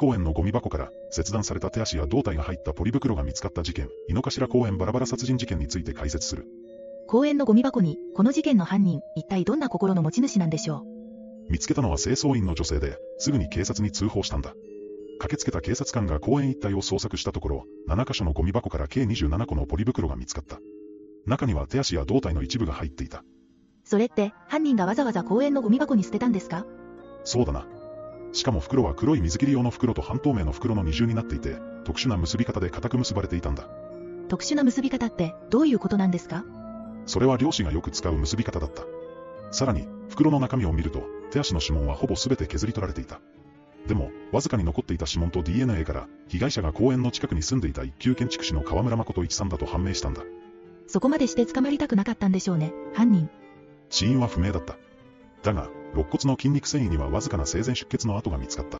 公園のゴミ箱から切断された手足や胴体が入ったポリ袋が見つかった事件、井の頭公園バラバラ殺人事件について解説する。公園のゴミ箱に、この事件の犯人、一体どんな心の持ち主なんでしょ見つけたのは清掃員の女性で、すぐに警察に通報したんだ。駆けつけた警察官が公園一帯を捜索したところ、7カ所のゴミ箱から計27個のポリ袋が見つかった。中には手足や胴体の一部が入っていた。それって、犯人がわざわざ公園のゴミ箱に捨てたんですか？そうだな。しかも袋は黒い水切り用の袋と半透明の袋の二重になっていて、特殊な結び方で固く結ばれていたんだ。特殊な結び方ってどういうことなんですか？それは漁師がよく使う結び方だった。さらに、袋の中身を見ると、手足の指紋はほぼ全て削り取られていた。でも、わずかに残っていた指紋と DNA から、被害者が公園の近くに住んでいた一級建築士の河村誠一さんだと判明したんだ。そこまでして捕まりたくなかったんでしょうね、犯人。死因は不明だった。だが、肋骨の筋肉繊維にはわずかな生前出血の跡が見つかった。